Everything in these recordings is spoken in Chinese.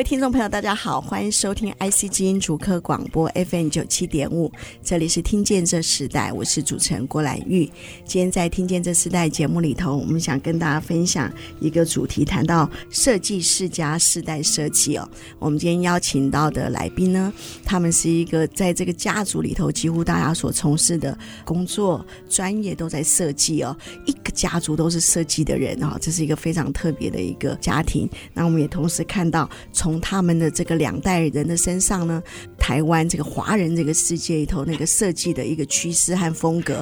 位听众朋友，大家好，欢迎收听 IC 之音主客广播 FM 九七点五，这里是听见这时代，我是主持人郭兰玉。今天在听见这时代节目里头，我们想跟大家分享一个主题，谈到设计世家世代设计哦。我们今天邀请到的来宾呢，他们是一个在这个家族里头，几乎大家所从事的工作专业都在设计哦，一个家族都是设计的人哦，这是一个非常特别的一个家庭。那我们也同时看到。从从他们的这个两代人的身上呢，台湾这个华人这个世界里头那个设计的一个趋势和风格，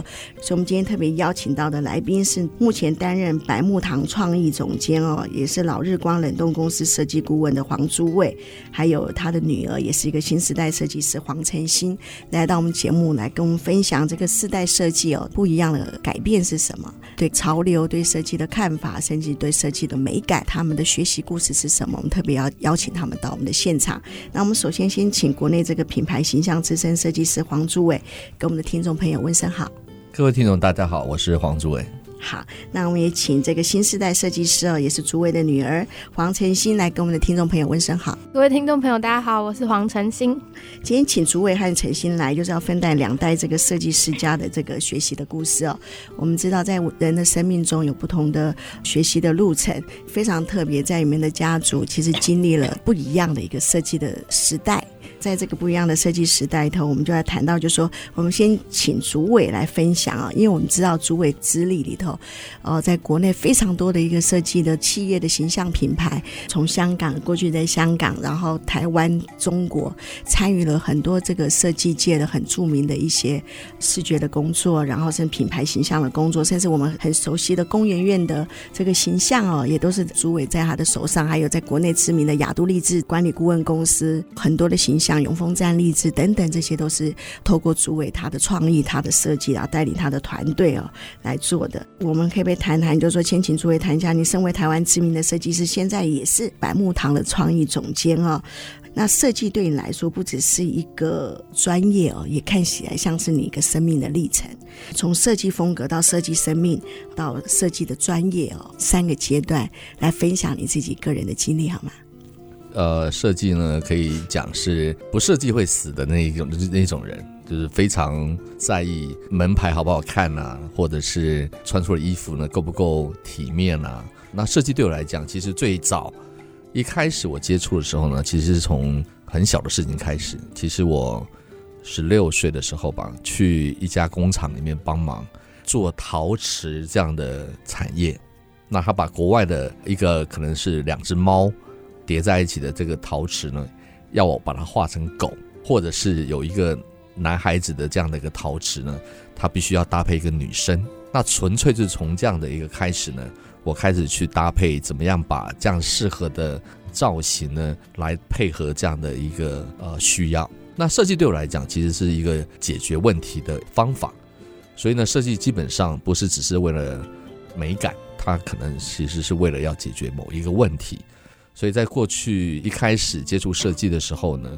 所以我们今天特别邀请到的来宾是目前担任白木堂创意总监哦，也是老日光冷冻公司设计顾问的黄朱卫，还有他的女儿，也是一个新时代设计师黄晨欣，来到我们节目来跟我们分享这个世代设计哦不一样的改变是什么，对潮流、对设计的看法，甚至对设计的美感，他们的学习故事是什么？我们特别要邀请。他们到我们的现场。那我们首先先请国内这个品牌形象资深设计师黄朱伟，跟我们的听众朋友问声好。各位听众，大家好，我是黄朱伟。好，那我们也请这个新时代设计师哦，也是朱伟的女儿黄晨欣来跟我们的听众朋友问声好。各位听众朋友，大家好，我是黄晨欣。今天请朱伟和晨欣来，就是要分担两代这个设计师家的这个学习的故事哦。我们知道，在人的生命中有不同的学习的路程，非常特别，在你们的家族其实经历了不一样的一个设计的时代。在这个不一样的设计时代里头，我们就来谈到，就说，我们先请朱伟来分享啊，因为我们知道朱伟资历里头，呃，在国内非常多的一个设计的企业的形象品牌，从香港过去在香港，然后台湾、中国参与了很多这个设计界的很著名的一些视觉的工作，然后甚至品牌形象的工作，甚至我们很熟悉的工研院的这个形象哦，也都是朱伟在他的手上，还有在国内知名的亚都励志管理顾问公司很多的形象。像永丰站立志等等，这些都是透过朱伟他的创意、他的设计，然后带领他的团队哦来做的。我们可以不谈谈，就是说，先请朱伟谈一下，你身为台湾知名的设计师，现在也是百慕堂的创意总监哦。那设计对你来说，不只是一个专业哦，也看起来像是你一个生命的历程。从设计风格到设计生命，到设计的专业哦，三个阶段来分享你自己个人的经历好吗？呃，设计呢，可以讲是不设计会死的那一种，就是那种人，就是非常在意门牌好不好看呐、啊，或者是穿出的衣服呢够不够体面啊。那设计对我来讲，其实最早一开始我接触的时候呢，其实是从很小的事情开始。其实我十六岁的时候吧，去一家工厂里面帮忙做陶瓷这样的产业。那他把国外的一个可能是两只猫。叠在一起的这个陶瓷呢，要我把它画成狗，或者是有一个男孩子的这样的一个陶瓷呢，它必须要搭配一个女生。那纯粹是从这样的一个开始呢，我开始去搭配怎么样把这样适合的造型呢，来配合这样的一个呃需要。那设计对我来讲，其实是一个解决问题的方法。所以呢，设计基本上不是只是为了美感，它可能其实是为了要解决某一个问题。所以在过去一开始接触设计的时候呢，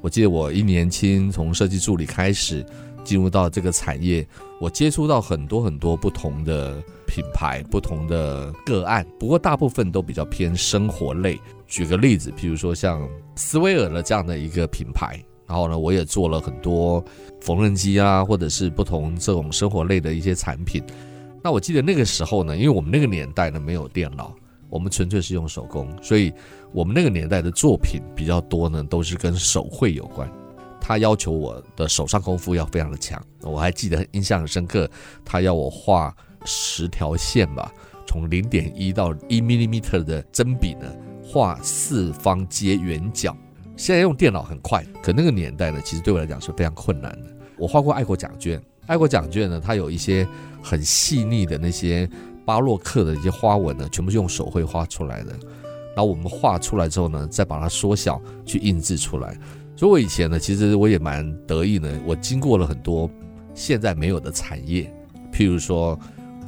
我记得我一年轻从设计助理开始进入到这个产业，我接触到很多很多不同的品牌、不同的个案，不过大部分都比较偏生活类。举个例子，譬如说像斯威尔的这样的一个品牌，然后呢，我也做了很多缝纫机啊，或者是不同这种生活类的一些产品。那我记得那个时候呢，因为我们那个年代呢没有电脑。我们纯粹是用手工，所以我们那个年代的作品比较多呢，都是跟手绘有关。他要求我的手上功夫要非常的强，我还记得印象很深刻，他要我画十条线吧，从零点一到一 millimeter 的针笔呢，画四方接圆角。现在用电脑很快，可那个年代呢，其实对我来讲是非常困难的。我画过爱国奖券，爱国奖券呢，它有一些很细腻的那些。巴洛克的一些花纹呢，全部是用手绘画出来的。然后我们画出来之后呢，再把它缩小去印制出来。所以我以前呢，其实我也蛮得意的。我经过了很多现在没有的产业，譬如说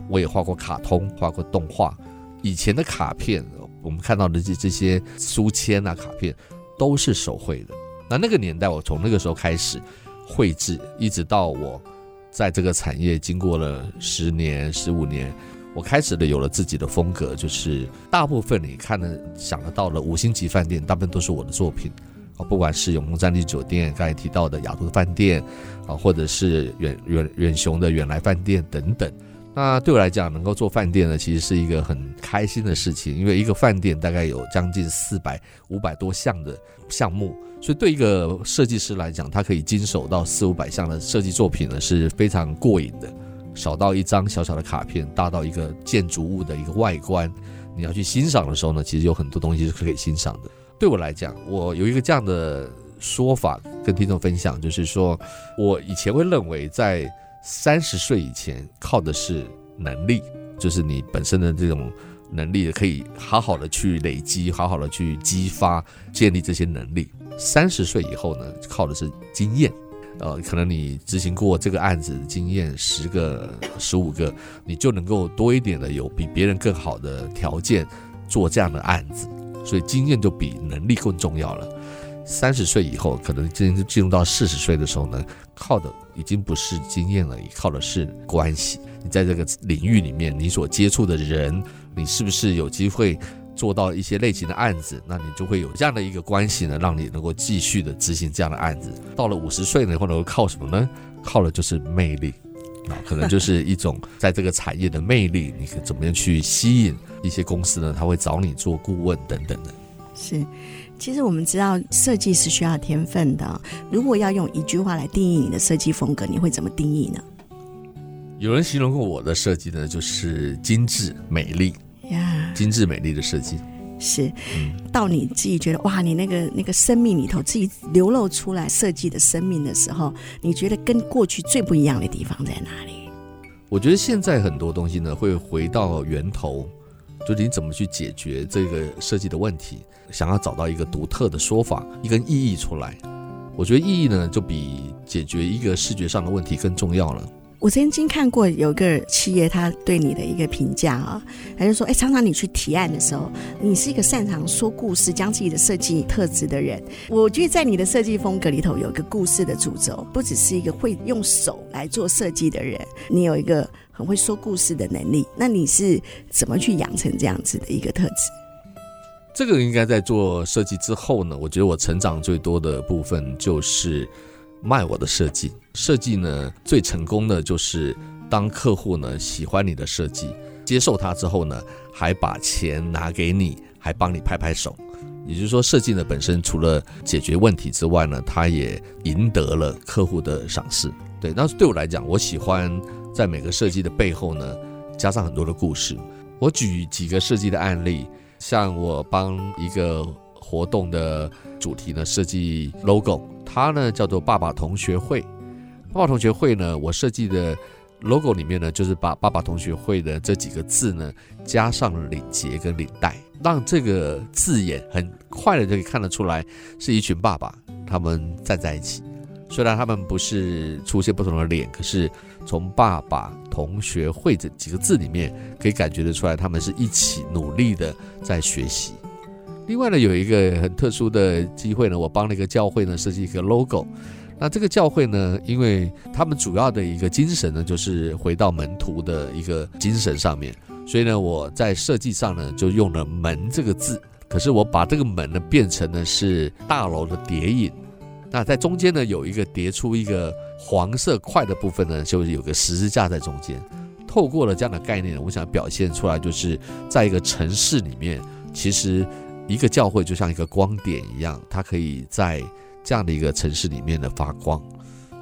我也画过卡通，画过动画。以前的卡片，我们看到的这这些书签啊、卡片，都是手绘的。那那个年代，我从那个时候开始绘制，一直到我在这个产业经过了十年、十五年，我开始的有了自己的风格，就是大部分你看的、想得到的五星级饭店，大部分都是我的作品。啊，不管是永丰战地酒店，刚才提到的雅都的饭店，啊，或者是远远远雄的远来饭店等等。那对我来讲，能够做饭店呢，其实是一个很开心的事情，因为一个饭店大概有将近四百、五百多项的项目，所以对一个设计师来讲，他可以经手到四五百项的设计作品呢，是非常过瘾的。小到一张小小的卡片，大到一个建筑物的一个外观，你要去欣赏的时候呢，其实有很多东西是可以欣赏的。对我来讲，我有一个这样的说法跟听众分享，就是说我以前会认为在三十岁以前靠的是能力，就是你本身的这种能力可以好好的去累积，好好的去激发、建立这些能力。三十岁以后呢，靠的是经验。呃，可能你执行过这个案子的经验十个、十五个，你就能够多一点的有比别人更好的条件做这样的案子。所以经验就比能力更重要了。三十岁以后，可能进进入到四十岁的时候呢，靠的已经不是经验了，靠的是关系。你在这个领域里面，你所接触的人，你是不是有机会做到一些类型的案子？那你就会有这样的一个关系呢，让你能够继续的执行这样的案子。到了五十岁呢，或者靠什么呢？靠的就是魅力。啊，可能就是一种在这个产业的魅力，你可怎么样去吸引一些公司呢？他会找你做顾问等等的。是，其实我们知道设计是需要天分的。如果要用一句话来定义你的设计风格，你会怎么定义呢？有人形容过我的设计呢，就是精致美丽呀，精致美丽的设计。是，到你自己觉得哇，你那个那个生命里头自己流露出来设计的生命的时候，你觉得跟过去最不一样的地方在哪里？我觉得现在很多东西呢，会回到源头，就是你怎么去解决这个设计的问题，想要找到一个独特的说法，一根意义出来。我觉得意义呢，就比解决一个视觉上的问题更重要了。我曾经看过有个企业，他对你的一个评价啊，他就说：哎，常常你去提案的时候，你是一个擅长说故事、将自己的设计特质的人。我觉得在你的设计风格里头有一个故事的主轴，不只是一个会用手来做设计的人，你有一个很会说故事的能力。那你是怎么去养成这样子的一个特质？这个应该在做设计之后呢，我觉得我成长最多的部分就是。卖我的设计，设计呢，最成功的就是当客户呢喜欢你的设计，接受它之后呢，还把钱拿给你，还帮你拍拍手。也就是说，设计呢本身除了解决问题之外呢，它也赢得了客户的赏识。对，那对我来讲，我喜欢在每个设计的背后呢，加上很多的故事。我举几个设计的案例，像我帮一个活动的主题呢设计 logo。它呢叫做爸爸同学会，爸爸同学会呢，我设计的 logo 里面呢，就是把爸爸同学会的这几个字呢，加上了领结跟领带，让这个字眼很快的就可以看得出来，是一群爸爸他们站在一起。虽然他们不是出现不同的脸，可是从爸爸同学会这几个字里面，可以感觉得出来，他们是一起努力的在学习。另外呢，有一个很特殊的机会呢，我帮了一个教会呢设计一个 logo。那这个教会呢，因为他们主要的一个精神呢，就是回到门徒的一个精神上面，所以呢，我在设计上呢就用了“门”这个字。可是我把这个门呢变成呢是大楼的叠影。那在中间呢有一个叠出一个黄色块的部分呢，就是有个十字架在中间。透过了这样的概念，我想表现出来，就是在一个城市里面，其实。一个教会就像一个光点一样，它可以在这样的一个城市里面的发光，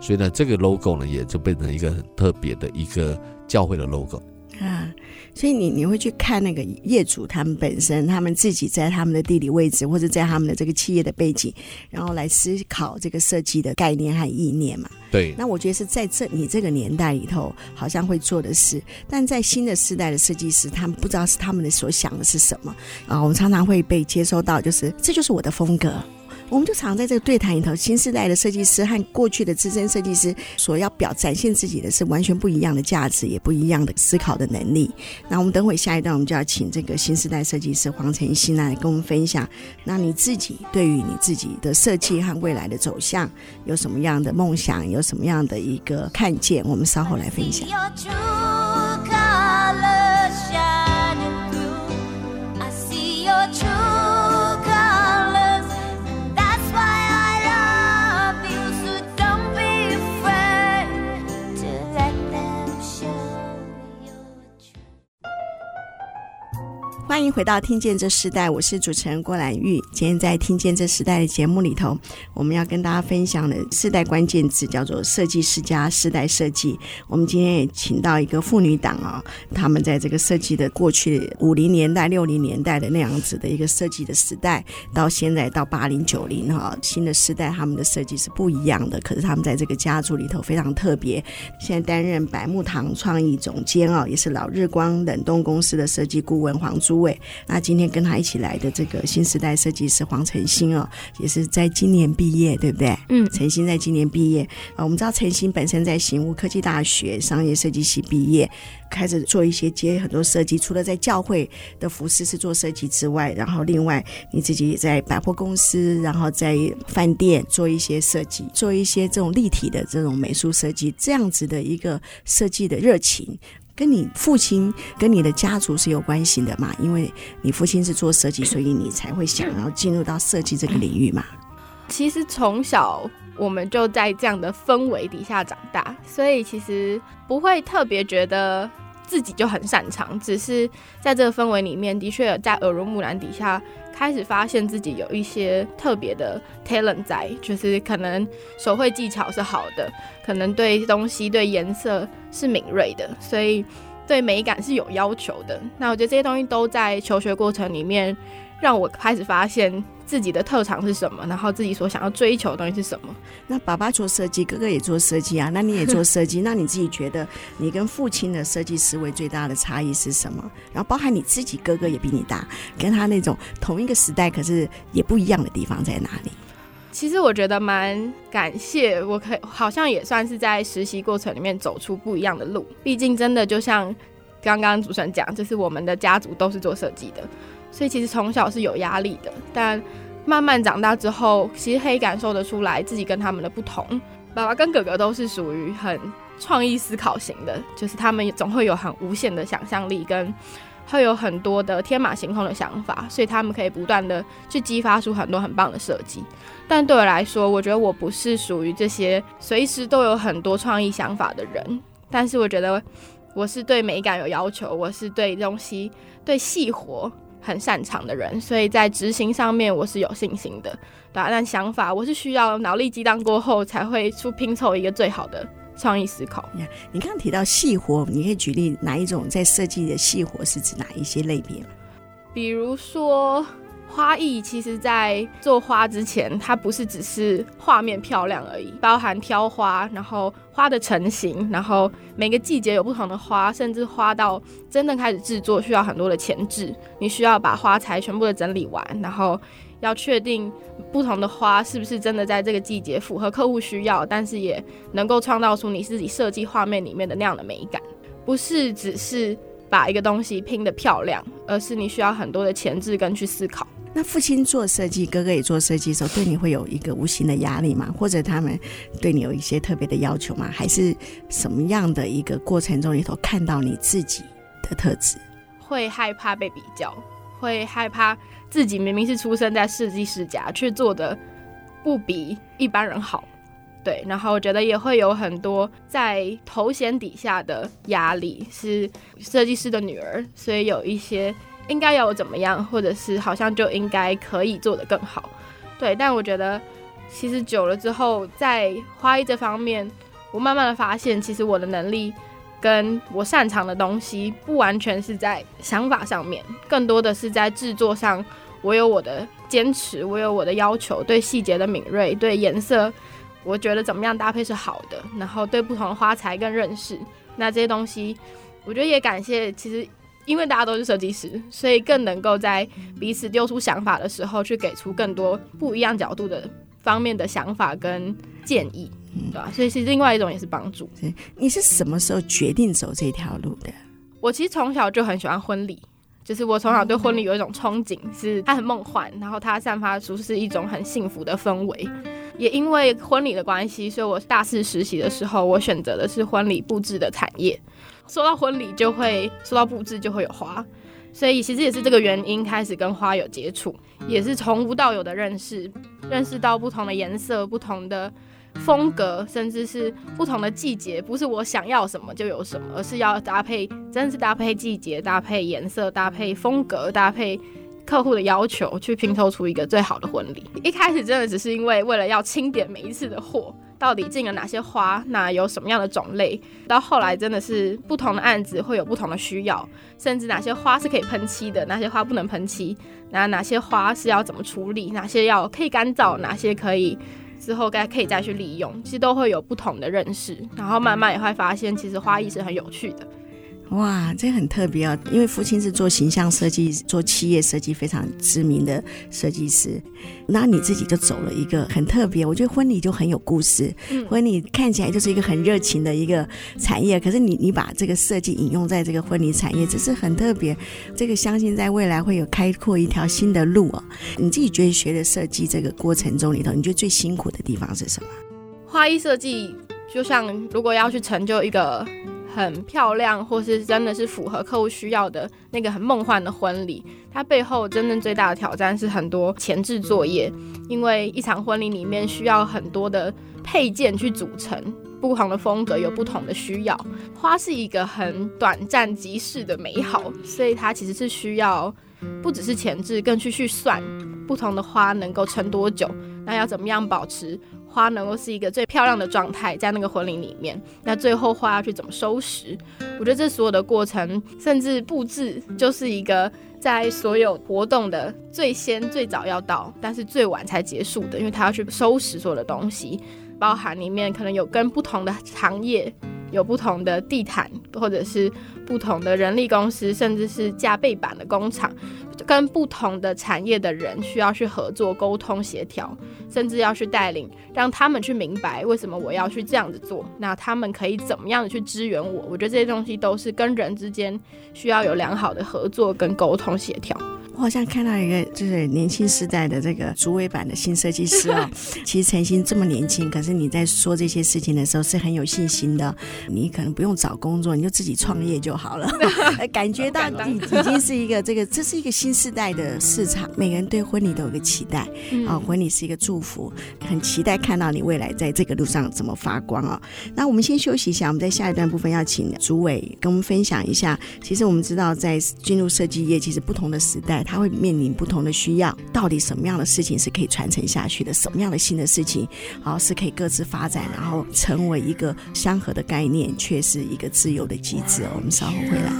所以呢，这个 logo 呢也就变成一个很特别的一个教会的 logo 啊。所以你你会去看那个业主他们本身，他们自己在他们的地理位置，或者在他们的这个企业的背景，然后来思考这个设计的概念和意念嘛。对。那我觉得是在这你这个年代里头，好像会做的事，但在新的时代的设计师，他们不知道是他们的所想的是什么啊。我们常常会被接收到，就是这就是我的风格。我们就常在这个对谈里头，新时代的设计师和过去的资深设计师所要表展现自己的是完全不一样的价值，也不一样的思考的能力。那我们等会下一段，我们就要请这个新时代设计师黄晨曦来跟我们分享。那你自己对于你自己的设计和未来的走向有什么样的梦想？有什么样的一个看见？我们稍后来分享。欢迎回到《听见这时代》，我是主持人郭兰玉。今天在《听见这时代》的节目里头，我们要跟大家分享的世代关键字叫做“设计师加世代设计”。我们今天也请到一个妇女党啊，他们在这个设计的过去五零年代、六零年代的那样子的一个设计的时代，到现在到八零九零哈，新的时代他们的设计是不一样的。可是他们在这个家族里头非常特别。现在担任百慕堂创意总监啊，也是老日光冷冻公司的设计顾问黄珠。那今天跟他一起来的这个新时代设计师黄晨星哦，也是在今年毕业，对不对？嗯，晨星在今年毕业啊。我们知道晨星本身在醒悟科技大学商业设计系毕业，开始做一些接很多设计。除了在教会的服饰是做设计之外，然后另外你自己也在百货公司，然后在饭店做一些设计，做一些这种立体的这种美术设计，这样子的一个设计的热情。跟你父亲跟你的家族是有关系的嘛？因为你父亲是做设计，所以你才会想要进入到设计这个领域嘛。其实从小我们就在这样的氛围底下长大，所以其实不会特别觉得自己就很擅长，只是在这个氛围里面，的确在耳濡目染底下。开始发现自己有一些特别的 talent 在，就是可能手绘技巧是好的，可能对东西对颜色是敏锐的，所以对美感是有要求的。那我觉得这些东西都在求学过程里面。让我开始发现自己的特长是什么，然后自己所想要追求的东西是什么。那爸爸做设计，哥哥也做设计啊，那你也做设计，那你自己觉得你跟父亲的设计思维最大的差异是什么？然后包含你自己，哥哥也比你大，跟他那种同一个时代，可是也不一样的地方在哪里？其实我觉得蛮感谢，我可好像也算是在实习过程里面走出不一样的路。毕竟真的就像刚刚主持人讲，就是我们的家族都是做设计的。所以其实从小是有压力的，但慢慢长大之后，其实可以感受得出来自己跟他们的不同。爸爸跟哥哥都是属于很创意思考型的，就是他们总会有很无限的想象力，跟会有很多的天马行空的想法，所以他们可以不断的去激发出很多很棒的设计。但对我来说，我觉得我不是属于这些随时都有很多创意想法的人，但是我觉得我是对美感有要求，我是对东西对细活。很擅长的人，所以在执行上面我是有信心的，对啊，但想法我是需要脑力激荡过后才会出拼凑一个最好的创意思考。你刚刚提到细活，你可以举例哪一种在设计的细活是指哪一些类别？比如说。花艺其实，在做花之前，它不是只是画面漂亮而已，包含挑花，然后花的成型，然后每个季节有不同的花，甚至花到真正开始制作需要很多的前置，你需要把花材全部的整理完，然后要确定不同的花是不是真的在这个季节符合客户需要，但是也能够创造出你自己设计画面里面的那样的美感，不是只是把一个东西拼得漂亮，而是你需要很多的前置跟去思考。那父亲做设计，哥哥也做设计的时候，对你会有一个无形的压力吗？或者他们对你有一些特别的要求吗？还是什么样的一个过程中里头看到你自己的特质？会害怕被比较，会害怕自己明明是出生在设计师家，却做的不比一般人好。对，然后我觉得也会有很多在头衔底下的压力，是设计师的女儿，所以有一些。应该要怎么样，或者是好像就应该可以做得更好，对。但我觉得，其实久了之后，在花艺这方面，我慢慢的发现，其实我的能力跟我擅长的东西，不完全是在想法上面，更多的是在制作上。我有我的坚持，我有我的要求，对细节的敏锐，对颜色，我觉得怎么样搭配是好的，然后对不同的花材更认识。那这些东西，我觉得也感谢，其实。因为大家都是设计师，所以更能够在彼此丢出想法的时候，去给出更多不一样角度的方面的想法跟建议，对吧？所以是另外一种也是帮助。你是什么时候决定走这条路的？我其实从小就很喜欢婚礼，就是我从小对婚礼有一种憧憬，是它很梦幻，然后它散发出是一种很幸福的氛围。也因为婚礼的关系，所以我大四实习的时候，我选择的是婚礼布置的产业。说到婚礼，就会说到布置，就会有花，所以其实也是这个原因开始跟花有接触，也是从无到有的认识，认识到不同的颜色、不同的风格，甚至是不同的季节，不是我想要什么就有什么，而是要搭配，真的是搭配季节、搭配颜色、搭配风格、搭配客户的要求，去拼凑出一个最好的婚礼。一开始真的只是因为为了要清点每一次的货。到底进了哪些花？那有什么样的种类？到后来真的是不同的案子会有不同的需要，甚至哪些花是可以喷漆的，哪些花不能喷漆，那哪些花是要怎么处理？哪些要可以干燥，哪些可以之后该可以再去利用？其实都会有不同的认识，然后慢慢也会发现，其实花艺是很有趣的。哇，这很特别哦！因为父亲是做形象设计、做企业设计非常知名的设计师，那你自己就走了一个很特别。我觉得婚礼就很有故事，嗯、婚礼看起来就是一个很热情的一个产业，可是你你把这个设计引用在这个婚礼产业，这是很特别。这个相信在未来会有开阔一条新的路哦。你自己觉得学的设计这个过程中里头，你觉得最辛苦的地方是什么？花艺设计就像如果要去成就一个。很漂亮，或是真的是符合客户需要的那个很梦幻的婚礼，它背后真正最大的挑战是很多前置作业，因为一场婚礼里面需要很多的配件去组成，不同的风格有不同的需要。花是一个很短暂即逝的美好，所以它其实是需要不只是前置，更去去算不同的花能够撑多久，那要怎么样保持。花能够是一个最漂亮的状态，在那个婚礼里面，那最后花要去怎么收拾？我觉得这所有的过程，甚至布置，就是一个在所有活动的最先最早要到，但是最晚才结束的，因为他要去收拾所有的东西，包含里面可能有跟不同的行业有不同的地毯，或者是不同的人力公司，甚至是架背板的工厂。跟不同的产业的人需要去合作、沟通、协调，甚至要去带领，让他们去明白为什么我要去这样子做。那他们可以怎么样的去支援我？我觉得这些东西都是跟人之间需要有良好的合作跟沟通协调。我好像看到一个就是年轻时代的这个竹尾版的新设计师哦。其实陈星这么年轻，可是你在说这些事情的时候是很有信心的。你可能不用找工作，你就自己创业就好了。感觉到已已经是一个这个，这是一个新时代的市场。每个人对婚礼都有个期待啊，婚礼是一个祝福，很期待看到你未来在这个路上怎么发光啊。那我们先休息一下，我们在下一段部分要请竹尾跟我们分享一下。其实我们知道，在进入设计业，其实不同的时代。他会面临不同的需要，到底什么样的事情是可以传承下去的？什么样的新的事情，好是可以各自发展，然后成为一个相合的概念，却是一个自由的机制。我们稍后回来。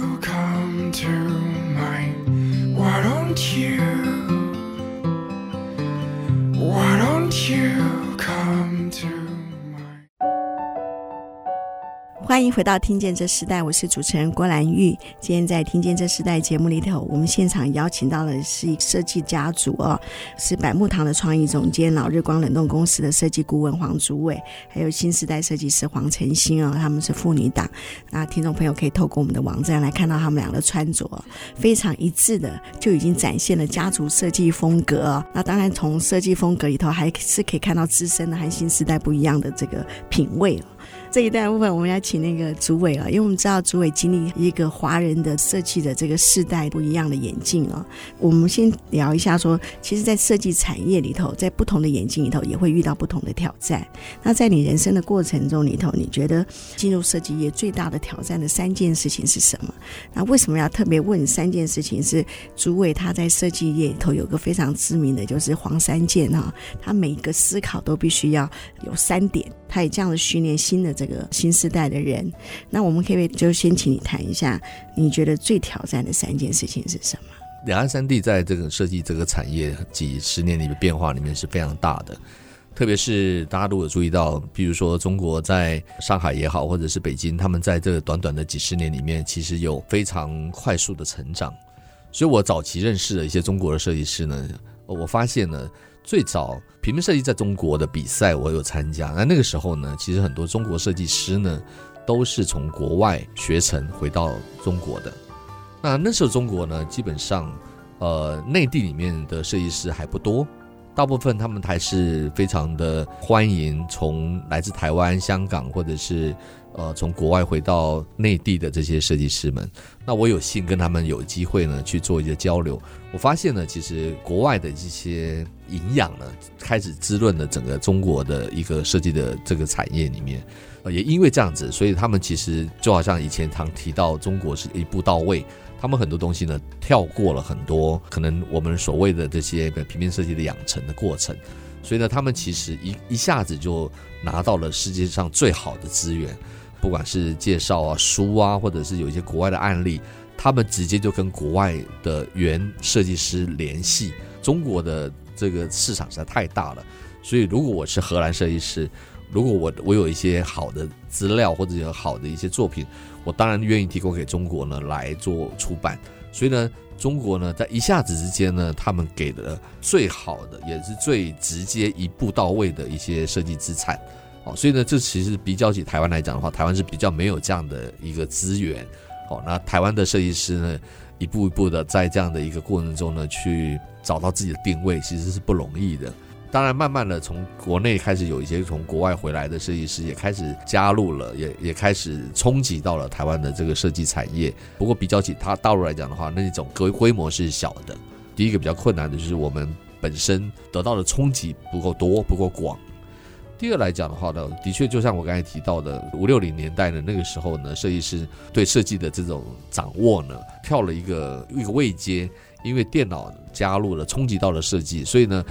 欢迎回到《听见这时代》，我是主持人郭兰玉。今天在《听见这时代》节目里头，我们现场邀请到的是一设计家族哦，是百木堂的创意总监、老日光冷冻公司的设计顾问黄竹伟，还有新时代设计师黄晨星哦，他们是父女档。那听众朋友可以透过我们的网站来看到他们俩的穿着，非常一致的，就已经展现了家族设计风格。那当然，从设计风格里头，还是可以看到自身的和新时代不一样的这个品味。这一段部分，我们要请那个竹伟啊，因为我们知道竹伟经历一个华人的设计的这个世代不一样的眼镜啊。我们先聊一下说，其实，在设计产业里头，在不同的眼镜里头，也会遇到不同的挑战。那在你人生的过程中里头，你觉得进入设计业最大的挑战的三件事情是什么？那为什么要特别问三件事情？是竹伟他在设计业里头有个非常知名的就是黄三件哈，他每一个思考都必须要有三点。他也这样的训练新的这这个新时代的人，那我们可以就先请你谈一下，你觉得最挑战的三件事情是什么？两岸三地在这个设计这个产业几十年里的变化里面是非常大的。特别是大家如果注意到，比如说中国在上海也好，或者是北京，他们在这短短的几十年里面，其实有非常快速的成长。所以我早期认识的一些中国的设计师呢，我发现呢，最早平面设计在中国的比赛我有参加。那那个时候呢，其实很多中国设计师呢，都是从国外学成回到中国的。那那时候中国呢，基本上，呃，内地里面的设计师还不多。大部分他们还是非常的欢迎从来自台湾、香港或者是呃从国外回到内地的这些设计师们。那我有幸跟他们有机会呢去做一些交流，我发现呢，其实国外的这些营养呢开始滋润了整个中国的一个设计的这个产业里面。呃，也因为这样子，所以他们其实就好像以前常提到中国是一步到位。他们很多东西呢，跳过了很多可能我们所谓的这些平面设计的养成的过程，所以呢，他们其实一一下子就拿到了世界上最好的资源，不管是介绍啊、书啊，或者是有一些国外的案例，他们直接就跟国外的原设计师联系。中国的这个市场实在太大了，所以如果我是荷兰设计师。如果我我有一些好的资料或者有好的一些作品，我当然愿意提供给中国呢来做出版。所以呢，中国呢在一下子之间呢，他们给了最好的，也是最直接一步到位的一些设计资产。哦，所以呢，这其实比较起台湾来讲的话，台湾是比较没有这样的一个资源。哦，那台湾的设计师呢，一步一步的在这样的一个过程中呢，去找到自己的定位，其实是不容易的。当然，慢慢的从国内开始有一些从国外回来的设计师也开始加入了，也也开始冲击到了台湾的这个设计产业。不过比较起它大陆来讲的话，那种规规模是小的。第一个比较困难的就是我们本身得到的冲击不够多，不够广。第二来讲的话呢，的确就像我刚才提到的，五六零年代的那个时候呢，设计师对设计的这种掌握呢，跳了一个一个位阶，因为电脑加入了，冲击到了设计，所以呢。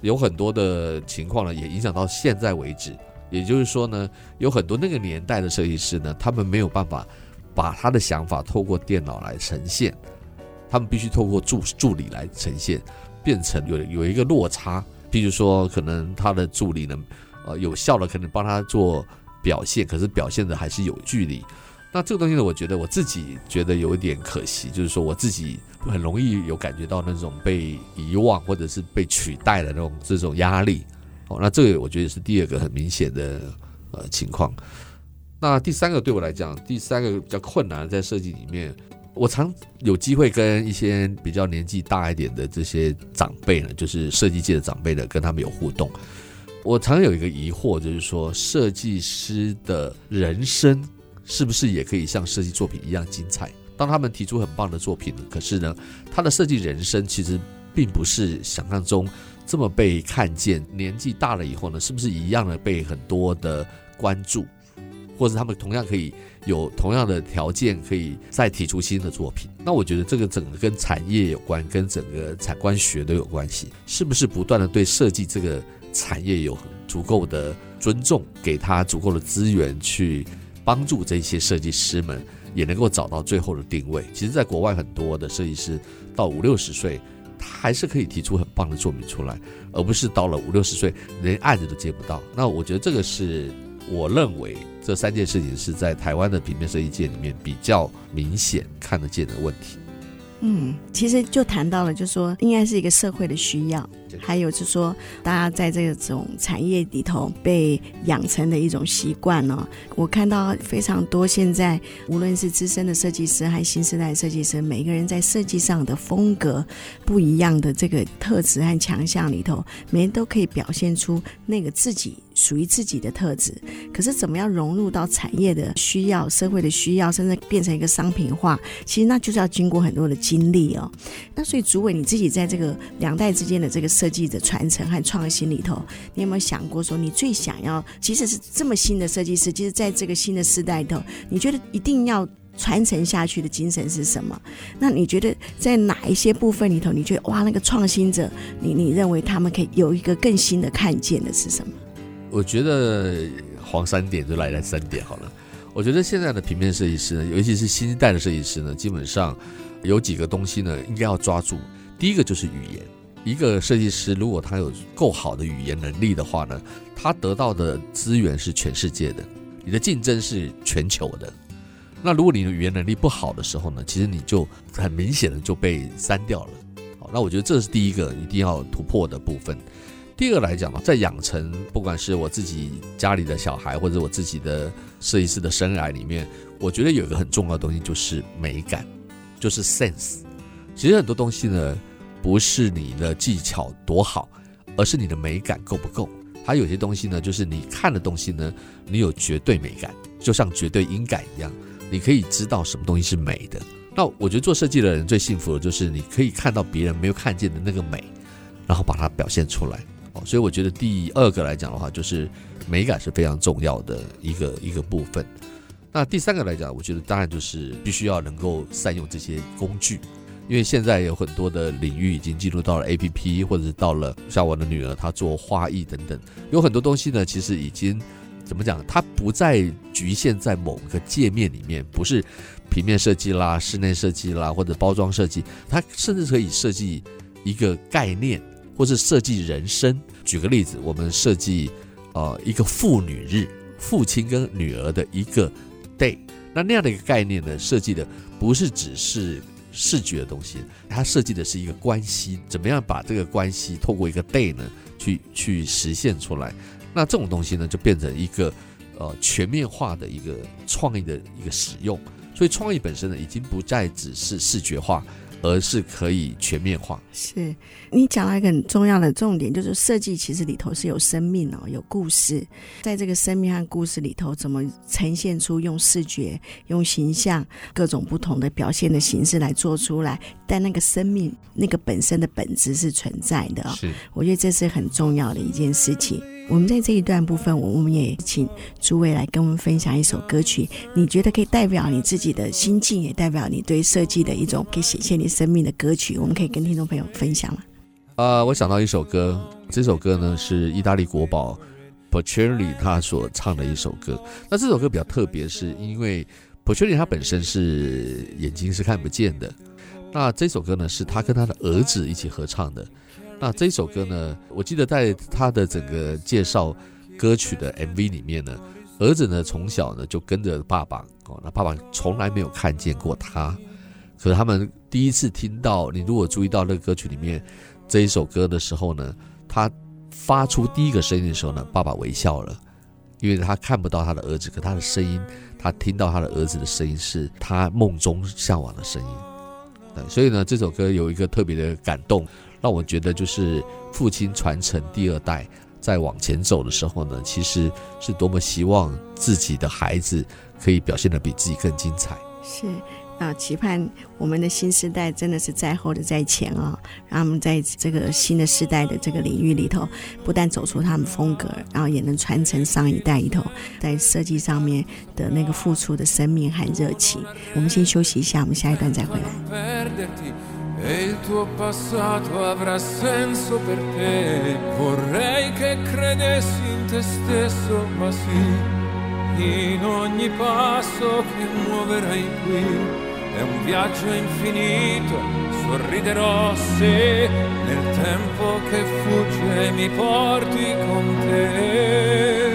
有很多的情况呢，也影响到现在为止。也就是说呢，有很多那个年代的设计师呢，他们没有办法把他的想法透过电脑来呈现，他们必须透过助助理来呈现，变成有有一个落差。比如说，可能他的助理呢，呃，有效的可能帮他做表现，可是表现的还是有距离。那这个东西呢，我觉得我自己觉得有一点可惜，就是说我自己很容易有感觉到那种被遗忘或者是被取代的那种这种压力。哦，那这个我觉得是第二个很明显的呃情况。那第三个对我来讲，第三个比较困难在设计里面，我常有机会跟一些比较年纪大一点的这些长辈呢，就是设计界的长辈的，跟他们有互动。我常有一个疑惑，就是说设计师的人生。是不是也可以像设计作品一样精彩？当他们提出很棒的作品，可是呢，他的设计人生其实并不是想象中这么被看见。年纪大了以后呢，是不是一样的被很多的关注，或者他们同样可以有同样的条件，可以再提出新的作品？那我觉得这个整个跟产业有关，跟整个产官学都有关系。是不是不断的对设计这个产业有足够的尊重，给他足够的资源去？帮助这些设计师们也能够找到最后的定位。其实，在国外很多的设计师到五六十岁，他还是可以提出很棒的作品出来，而不是到了五六十岁连案子都接不到。那我觉得这个是我认为这三件事情是在台湾的平面设计界里面比较明显看得见的问题。嗯，其实就谈到了，就说应该是一个社会的需要，还有就是说大家在这种产业里头被养成的一种习惯呢。我看到非常多现在无论是资深的设计师还是新时代设计师，每个人在设计上的风格不一样的这个特质和强项里头，每人都可以表现出那个自己。属于自己的特质，可是怎么样融入到产业的需要、社会的需要，甚至变成一个商品化，其实那就是要经过很多的经历哦。那所以，主委你自己在这个两代之间的这个设计的传承和创新里头，你有没有想过说，你最想要，即使是这么新的设计师，其实在这个新的时代里头，你觉得一定要传承下去的精神是什么？那你觉得在哪一些部分里头，你觉得哇，那个创新者，你你认为他们可以有一个更新的看见的是什么？我觉得黄三点就来了三点好了。我觉得现在的平面设计师呢，尤其是新一代的设计师呢，基本上有几个东西呢，应该要抓住。第一个就是语言，一个设计师如果他有够好的语言能力的话呢，他得到的资源是全世界的，你的竞争是全球的。那如果你的语言能力不好的时候呢，其实你就很明显的就被删掉了。好，那我觉得这是第一个一定要突破的部分。第二个来讲呢，在养成不管是我自己家里的小孩，或者我自己的设计师的生涯里面，我觉得有一个很重要的东西就是美感，就是 sense。其实很多东西呢，不是你的技巧多好，而是你的美感够不够。还有些东西呢，就是你看的东西呢，你有绝对美感，就像绝对音感一样。你可以知道什么东西是美的。那我觉得做设计的人最幸福的就是你可以看到别人没有看见的那个美，然后把它表现出来。哦，所以我觉得第二个来讲的话，就是美感是非常重要的一个一个部分。那第三个来讲，我觉得当然就是必须要能够善用这些工具，因为现在有很多的领域已经进入到了 APP，或者是到了像我的女儿她做画艺等等，有很多东西呢，其实已经。怎么讲？它不再局限在某个界面里面，不是平面设计啦、室内设计啦，或者包装设计，它甚至可以设计一个概念，或是设计人生。举个例子，我们设计呃一个妇女日，父亲跟女儿的一个 day，那那样的一个概念呢，设计的不是只是视觉的东西，它设计的是一个关系，怎么样把这个关系透过一个 day 呢，去去实现出来。那这种东西呢，就变成一个呃全面化的一个创意的一个使用，所以创意本身呢，已经不再只是视觉化。而是可以全面化。是你讲了一个很重要的重点，就是设计其实里头是有生命哦，有故事。在这个生命和故事里头，怎么呈现出用视觉、用形象各种不同的表现的形式来做出来？但那个生命那个本身的本质是存在的哦。是，我觉得这是很重要的一件事情。我们在这一段部分，我们也请诸位来跟我们分享一首歌曲，你觉得可以代表你自己的心境，也代表你对设计的一种可以显现你生命的歌曲，我们可以跟听众朋友分享吗？呃，我想到一首歌，这首歌呢是意大利国宝 Puccini 他所唱的一首歌。那这首歌比较特别，是因为 Puccini 他本身是眼睛是看不见的，那这首歌呢是他跟他的儿子一起合唱的。那这首歌呢，我记得在他的整个介绍歌曲的 MV 里面呢，儿子呢从小呢就跟着爸爸哦，那爸爸从来没有看见过他，可是他们第一次听到，你如果注意到那个歌曲里面这一首歌的时候呢，他发出第一个声音的时候呢，爸爸微笑了，因为他看不到他的儿子，可他的声音，他听到他的儿子的声音是他梦中向往的声音，所以呢，这首歌有一个特别的感动。让我觉得，就是父亲传承第二代在往前走的时候呢，其实是多么希望自己的孩子可以表现得比自己更精彩。是啊，期盼我们的新时代真的是在后的在前啊，让他们在这个新的时代的这个领域里头，不但走出他们风格，然后也能传承上一代里头在设计上面的那个付出的生命和热情。我们先休息一下，我们下一段再回来。E il tuo passato avrà senso per te. Vorrei che credessi in te stesso, ma sì, in ogni passo che muoverai qui è un viaggio infinito. Sorriderò se nel tempo che fugge mi porti con te.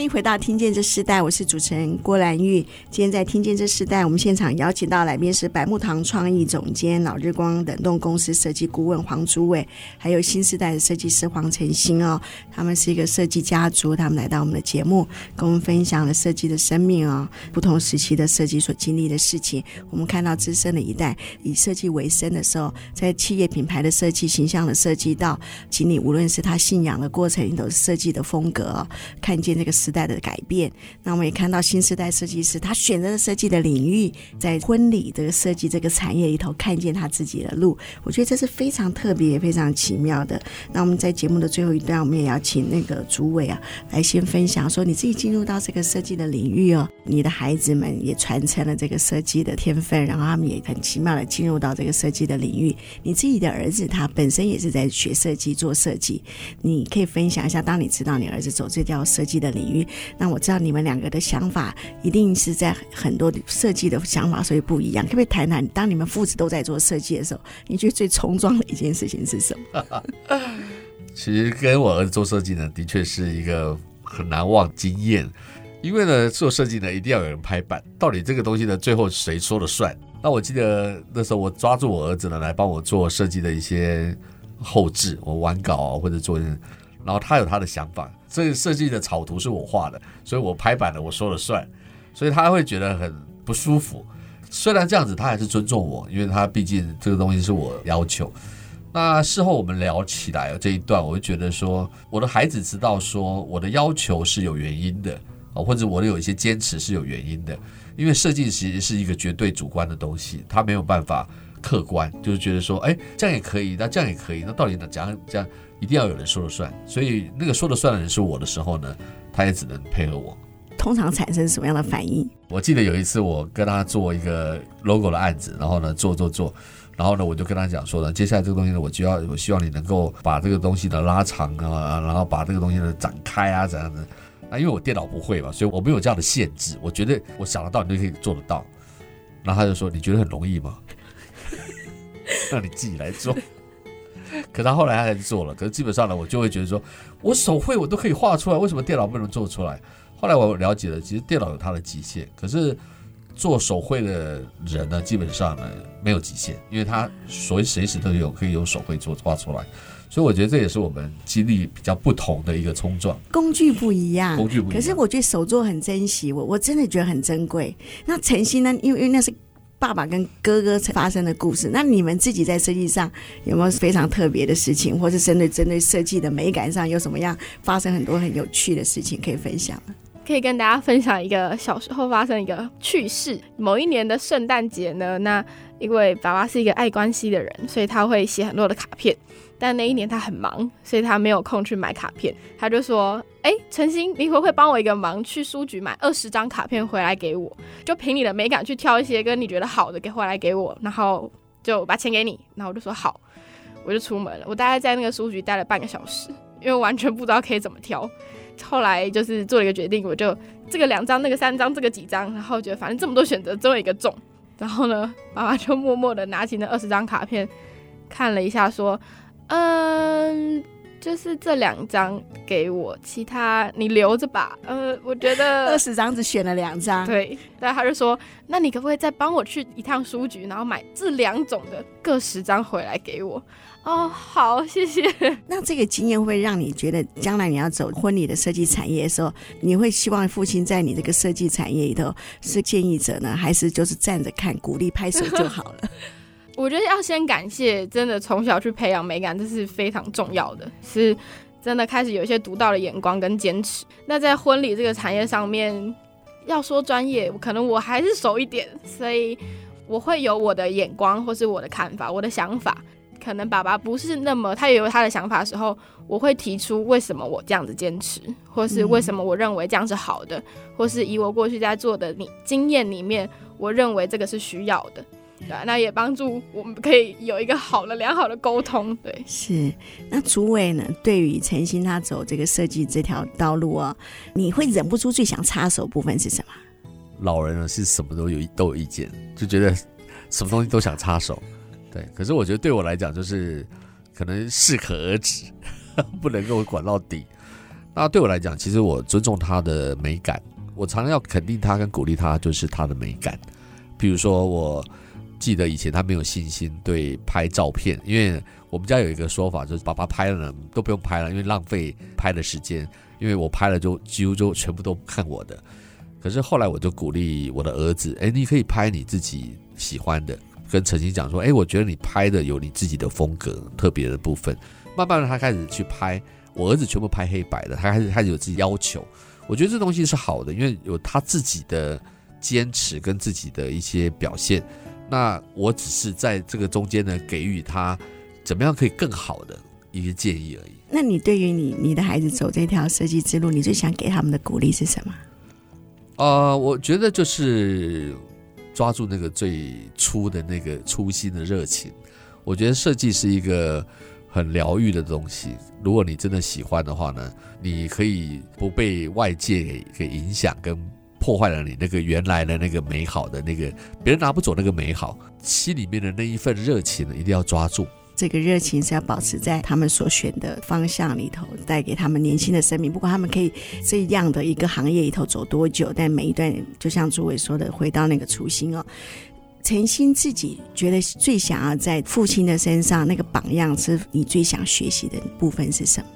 欢迎回到《听见这世代》，我是主持人郭兰玉。今天在《听见这世代》，我们现场邀请到来宾是百木堂创意总监、老日光冷冻公司设计顾问黄诸伟，还有新时代的设计师黄晨星哦。他们是一个设计家族，他们来到我们的节目，跟我们分享了设计的生命哦，不同时期的设计所经历的事情。我们看到资深的一代以设计为生的时候，在企业品牌的设计、形象的设计到经历，无论是他信仰的过程，都是设计的风格，看见这个时。时代的改变。那我们也看到新时代设计师他选择的设计的领域，在婚礼这个设计这个产业里头，看见他自己的路。我觉得这是非常特别、非常奇妙的。那我们在节目的最后一段，我们也要请那个主委啊来先分享，说你自己进入到这个设计的领域哦，你的孩子们也传承了这个设计的天分，然后他们也很奇妙的进入到这个设计的领域。你自己的儿子他本身也是在学设计、做设计，你可以分享一下，当你知道你儿子走这条设计的领域，那我知道你们两个的想法一定是在很多设计的想法，所以不一样。可不可以谈谈，当你们父子都在做设计的时候，你觉得最冲撞的一件事情是什么？其实跟我儿子做设计呢，的确是一个很难忘经验。因为呢，做设计呢，一定要有人拍板。到底这个东西呢，最后谁说了算？那我记得那时候，我抓住我儿子呢，来帮我做设计的一些后置，我完稿啊，或者做，然后他有他的想法。这个设计的草图是我画的，所以我拍板了，我说了算。所以他会觉得很不舒服。虽然这样子，他还是尊重我，因为他毕竟这个东西是我要求。那事后我们聊起来这一段，我就觉得说，我的孩子知道说我的要求是有原因的啊，或者我的有一些坚持是有原因的。因为设计其实是一个绝对主观的东西，他没有办法客观，就是觉得说，哎，这样也可以，那这样也可以，那到底？怎样这样一定要有人说了算。所以那个说了算的人是我的时候呢，他也只能配合我。通常产生什么样的反应？我记得有一次我跟他做一个 logo 的案子，然后呢做做做，然后呢我就跟他讲说呢，接下来这个东西呢，我就要我希望你能够把这个东西呢拉长啊，然后把这个东西呢展开啊，怎样的。那因为我电脑不会嘛，所以我没有这样的限制。我觉得我想得到，你就可以做得到。然后他就说：“你觉得很容易吗？那你自己来做。”可他后来他还是做了。可是基本上呢，我就会觉得说，我手绘我都可以画出来，为什么电脑不能做出来？后来我了解了，其实电脑有它的极限，可是做手绘的人呢，基本上呢没有极限，因为他随随时都有可以用手绘做画出来，所以我觉得这也是我们经历比较不同的一个冲撞。工具不一样，工具不一样。可是我觉得手作很珍惜，我我真的觉得很珍贵。那晨曦呢？因为因为那是爸爸跟哥哥发生的故事。那你们自己在设计上有没有非常特别的事情，或是针对针对设计的美感上有什么样发生很多很有趣的事情可以分享？可以跟大家分享一个小时候发生一个趣事。某一年的圣诞节呢，那因为爸爸是一个爱关系的人，所以他会写很多的卡片。但那一年他很忙，所以他没有空去买卡片。他就说：“哎，陈星，你会不会帮我一个忙，去书局买二十张卡片回来给我？就凭你的美感去挑一些跟你觉得好的给回来给我，然后就把钱给你。”然后我就说：“好。”我就出门了。我大概在那个书局待了半个小时，因为完全不知道可以怎么挑。后来就是做了一个决定，我就这个两张，那个三张，这个几张，然后觉得反正这么多选择，总有一个中。然后呢，爸爸就默默的拿起那二十张卡片，看了一下，说：“嗯，就是这两张给我，其他你留着吧。”呃，我觉得二十张只选了两张。对，但他就说：“那你可不可以再帮我去一趟书局，然后买这两种的各十张回来给我？”哦，好，谢谢。那这个经验会让你觉得，将来你要走婚礼的设计产业的时候，你会希望父亲在你这个设计产业里头是建议者呢，还是就是站着看，鼓励拍手就好了？我觉得要先感谢，真的从小去培养美感，这是非常重要的，是真的开始有一些独到的眼光跟坚持。那在婚礼这个产业上面，要说专业，可能我还是熟一点，所以我会有我的眼光，或是我的看法，我的想法。可能爸爸不是那么，他也有他的想法的时候，我会提出为什么我这样子坚持，或是为什么我认为这样是好的，或是以我过去在做的你经验里面，我认为这个是需要的，对，那也帮助我们可以有一个好的良好的沟通。对，是。那主委呢？对于陈星他走这个设计这条道路啊，你会忍不住最想插手部分是什么？老人呢是什么都有都有意见，就觉得什么东西都想插手。对，可是我觉得对我来讲，就是可能适可而止，不能够管到底。那对我来讲，其实我尊重他的美感，我常常要肯定他跟鼓励他，就是他的美感。比如说，我记得以前他没有信心对拍照片，因为我们家有一个说法，就是爸爸拍了呢都不用拍了，因为浪费拍的时间，因为我拍了就几乎就全部都看我的。可是后来我就鼓励我的儿子，哎，你可以拍你自己喜欢的。跟陈星讲说，哎，我觉得你拍的有你自己的风格，特别的部分。慢慢的，他开始去拍，我儿子全部拍黑白的，他开始开始有自己要求。我觉得这东西是好的，因为有他自己的坚持跟自己的一些表现。那我只是在这个中间呢，给予他怎么样可以更好的一个建议而已。那你对于你你的孩子走这条设计之路，你最想给他们的鼓励是什么？呃，我觉得就是抓住那个最初的那个初心的热情。我觉得设计是一个很疗愈的东西。如果你真的喜欢的话呢，你可以不被外界给给影响，跟破坏了你那个原来的那个美好的那个别人拿不走那个美好，心里面的那一份热情呢，一定要抓住。这个热情是要保持在他们所选的方向里头，带给他们年轻的生命。不管他们可以这样的一个行业里头走多久，但每一段就像诸伟说的，回到那个初心哦。陈星自己觉得最想要在父亲的身上那个榜样，是你最想学习的部分是什么？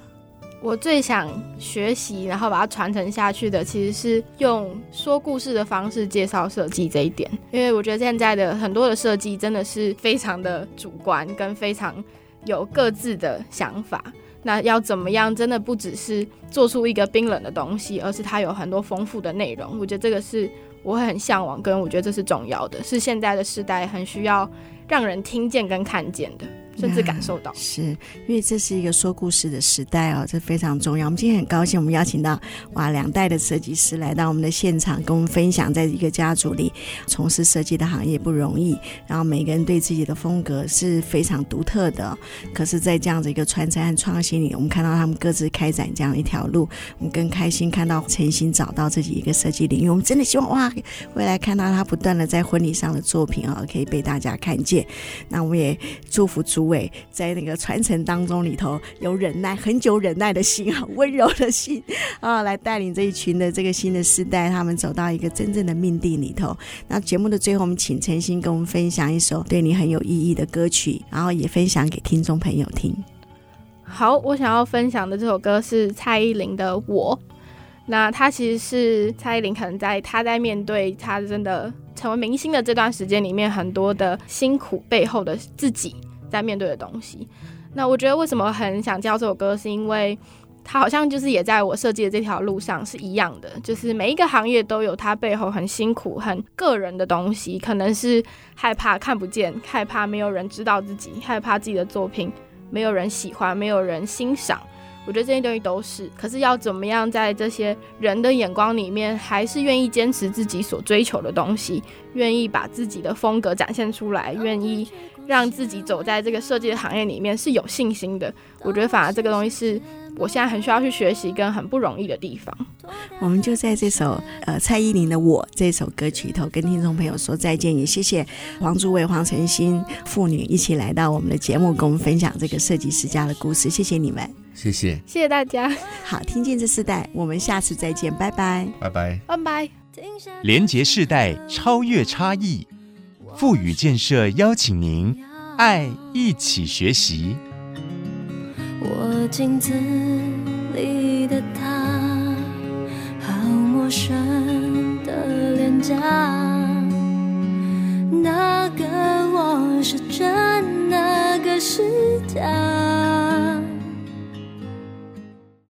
我最想学习，然后把它传承下去的，其实是用说故事的方式介绍设计这一点。因为我觉得现在的很多的设计真的是非常的主观，跟非常有各自的想法。那要怎么样，真的不只是做出一个冰冷的东西，而是它有很多丰富的内容。我觉得这个是我很向往，跟我觉得这是重要的，是现在的时代很需要让人听见跟看见的。甚至感受到，是因为这是一个说故事的时代哦，这非常重要。我们今天很高兴，我们邀请到哇两代的设计师来到我们的现场，跟我们分享，在一个家族里从事设计的行业不容易。然后每个人对自己的风格是非常独特的，可是，在这样子一个传承和创新里，我们看到他们各自开展这样一条路，我们更开心看到晨星找到自己一个设计领域。我们真的希望哇，未来看到他不断的在婚礼上的作品啊，可以被大家看见。那我们也祝福祝位在那个传承当中里头有忍耐，很久忍耐的心啊，温柔的心啊，来带领这一群的这个新的世代，他们走到一个真正的命定里头。那节目的最后，我们请陈星跟我们分享一首对你很有意义的歌曲，然后也分享给听众朋友听。好，我想要分享的这首歌是蔡依林的《我》。那她其实是蔡依林，可能在她在面对她真的成为明星的这段时间里面，很多的辛苦背后的自己。在面对的东西，那我觉得为什么很想教这首歌，是因为它好像就是也在我设计的这条路上是一样的，就是每一个行业都有它背后很辛苦、很个人的东西，可能是害怕看不见，害怕没有人知道自己，害怕自己的作品没有人喜欢、没有人欣赏。我觉得这些东西都是，可是要怎么样在这些人的眼光里面，还是愿意坚持自己所追求的东西，愿意把自己的风格展现出来，愿意。让自己走在这个设计的行业里面是有信心的，我觉得反而这个东西是我现在很需要去学习跟很不容易的地方。我们就在这首呃蔡依林的《我》这首歌曲里头跟听众朋友说再见，也谢谢黄诸位、黄晨星父女一起来到我们的节目，跟我们分享这个设计师家的故事，谢谢你们，谢谢，谢谢大家。好，听见这世代，我们下次再见，拜拜，拜拜，拜拜。连结世代，超越差异。富予建设邀请您，爱一起学习。我镜子里的他，好陌生的脸颊，那个我是真，那个是假？